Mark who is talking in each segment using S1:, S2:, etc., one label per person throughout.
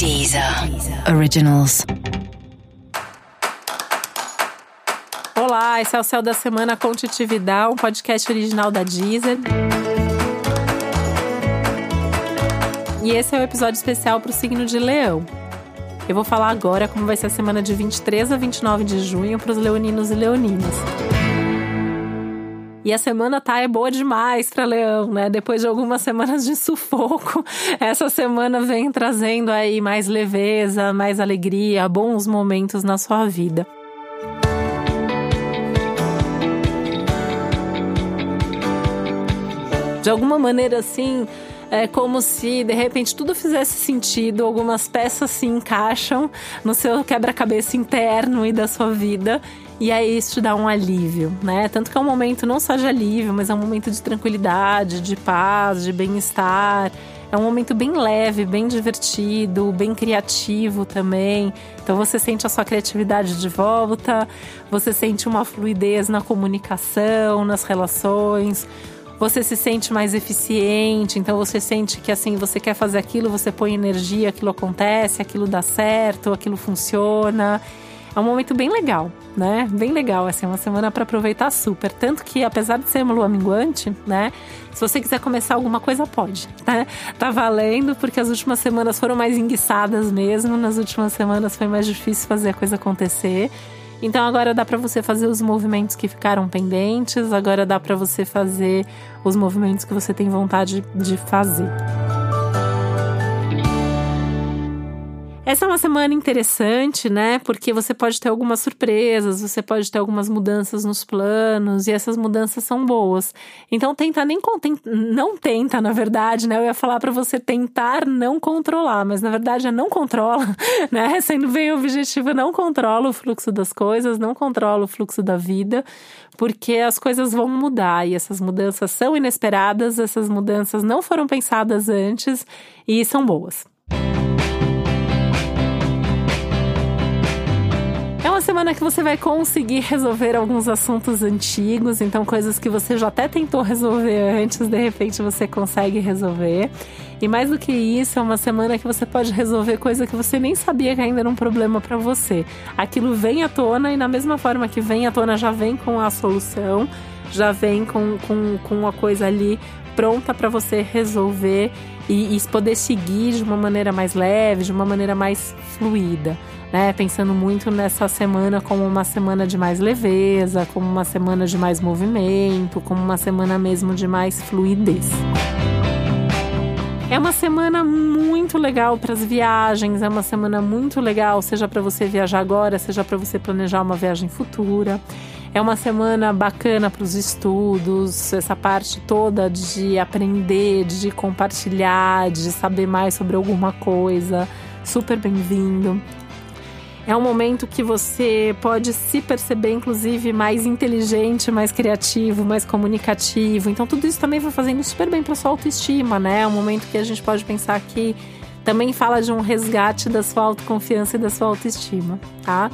S1: Deezer Originals.
S2: Olá, esse é o Céu da Semana com Titividade, um podcast original da Deezer. E esse é o episódio especial para o signo de Leão. Eu vou falar agora como vai ser a semana de 23 a 29 de junho para os leoninos e leoninas. E a semana tá é boa demais para Leão, né? Depois de algumas semanas de sufoco, essa semana vem trazendo aí mais leveza, mais alegria, bons momentos na sua vida. De alguma maneira assim, é como se de repente tudo fizesse sentido, algumas peças se encaixam no seu quebra-cabeça interno e da sua vida e aí isso te dá um alívio, né? Tanto que é um momento não só de alívio, mas é um momento de tranquilidade, de paz, de bem-estar. É um momento bem leve, bem divertido, bem criativo também. Então você sente a sua criatividade de volta, você sente uma fluidez na comunicação, nas relações. Você se sente mais eficiente, então você sente que assim, você quer fazer aquilo, você põe energia, aquilo acontece, aquilo dá certo, aquilo funciona. É um momento bem legal, né? Bem legal, assim, é uma semana para aproveitar super. Tanto que, apesar de ser uma lua minguante, né? Se você quiser começar alguma coisa, pode, né? Tá valendo, porque as últimas semanas foram mais enguiçadas mesmo. Nas últimas semanas foi mais difícil fazer a coisa acontecer. Então agora dá para você fazer os movimentos que ficaram pendentes, agora dá para você fazer os movimentos que você tem vontade de fazer. Essa é uma semana interessante, né? Porque você pode ter algumas surpresas, você pode ter algumas mudanças nos planos e essas mudanças são boas. Então tenta nem não tenta, na verdade, né? Eu ia falar para você tentar não controlar, mas na verdade é não controla, né? Sendo bem objetivo, não controla o fluxo das coisas, não controla o fluxo da vida, porque as coisas vão mudar e essas mudanças são inesperadas, essas mudanças não foram pensadas antes e são boas. Semana que você vai conseguir resolver alguns assuntos antigos, então coisas que você já até tentou resolver antes, de repente você consegue resolver. E mais do que isso, é uma semana que você pode resolver coisa que você nem sabia que ainda era um problema para você. Aquilo vem à tona e na mesma forma que vem à tona já vem com a solução, já vem com, com, com a coisa ali pronta para você resolver e, e poder seguir de uma maneira mais leve, de uma maneira mais fluida né? Pensando muito nessa semana como uma semana de mais leveza, como uma semana de mais movimento, como uma semana mesmo de mais fluidez. É uma semana muito legal para as viagens, é uma semana muito legal, seja para você viajar agora, seja para você planejar uma viagem futura. É uma semana bacana para os estudos, essa parte toda de aprender, de compartilhar, de saber mais sobre alguma coisa. Super bem-vindo. É um momento que você pode se perceber, inclusive, mais inteligente, mais criativo, mais comunicativo. Então, tudo isso também vai fazendo super bem para sua autoestima, né? É um momento que a gente pode pensar que também fala de um resgate da sua autoconfiança e da sua autoestima, tá?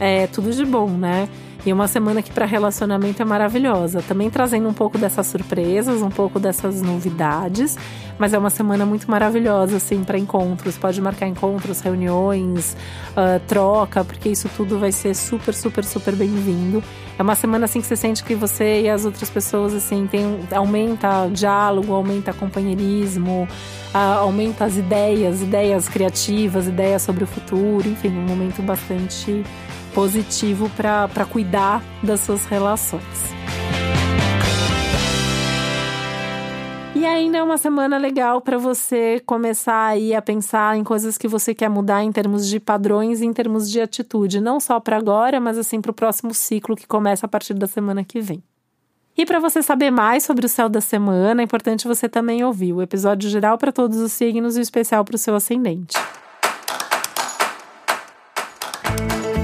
S2: É tudo de bom, né? E uma semana que para relacionamento é maravilhosa, também trazendo um pouco dessas surpresas, um pouco dessas novidades, mas é uma semana muito maravilhosa assim para encontros. Pode marcar encontros, reuniões, uh, troca, porque isso tudo vai ser super, super, super bem-vindo. É uma semana assim que você sente que você e as outras pessoas assim tem aumenta o diálogo, aumenta o companheirismo, uh, aumenta as ideias, ideias criativas, ideias sobre o futuro, enfim, um momento bastante positivo para cuidar das suas relações. E ainda é uma semana legal para você começar aí a pensar em coisas que você quer mudar em termos de padrões, em termos de atitude, não só para agora, mas assim para o próximo ciclo que começa a partir da semana que vem. E para você saber mais sobre o céu da semana, é importante você também ouvir o episódio geral para todos os signos e o especial para o seu ascendente.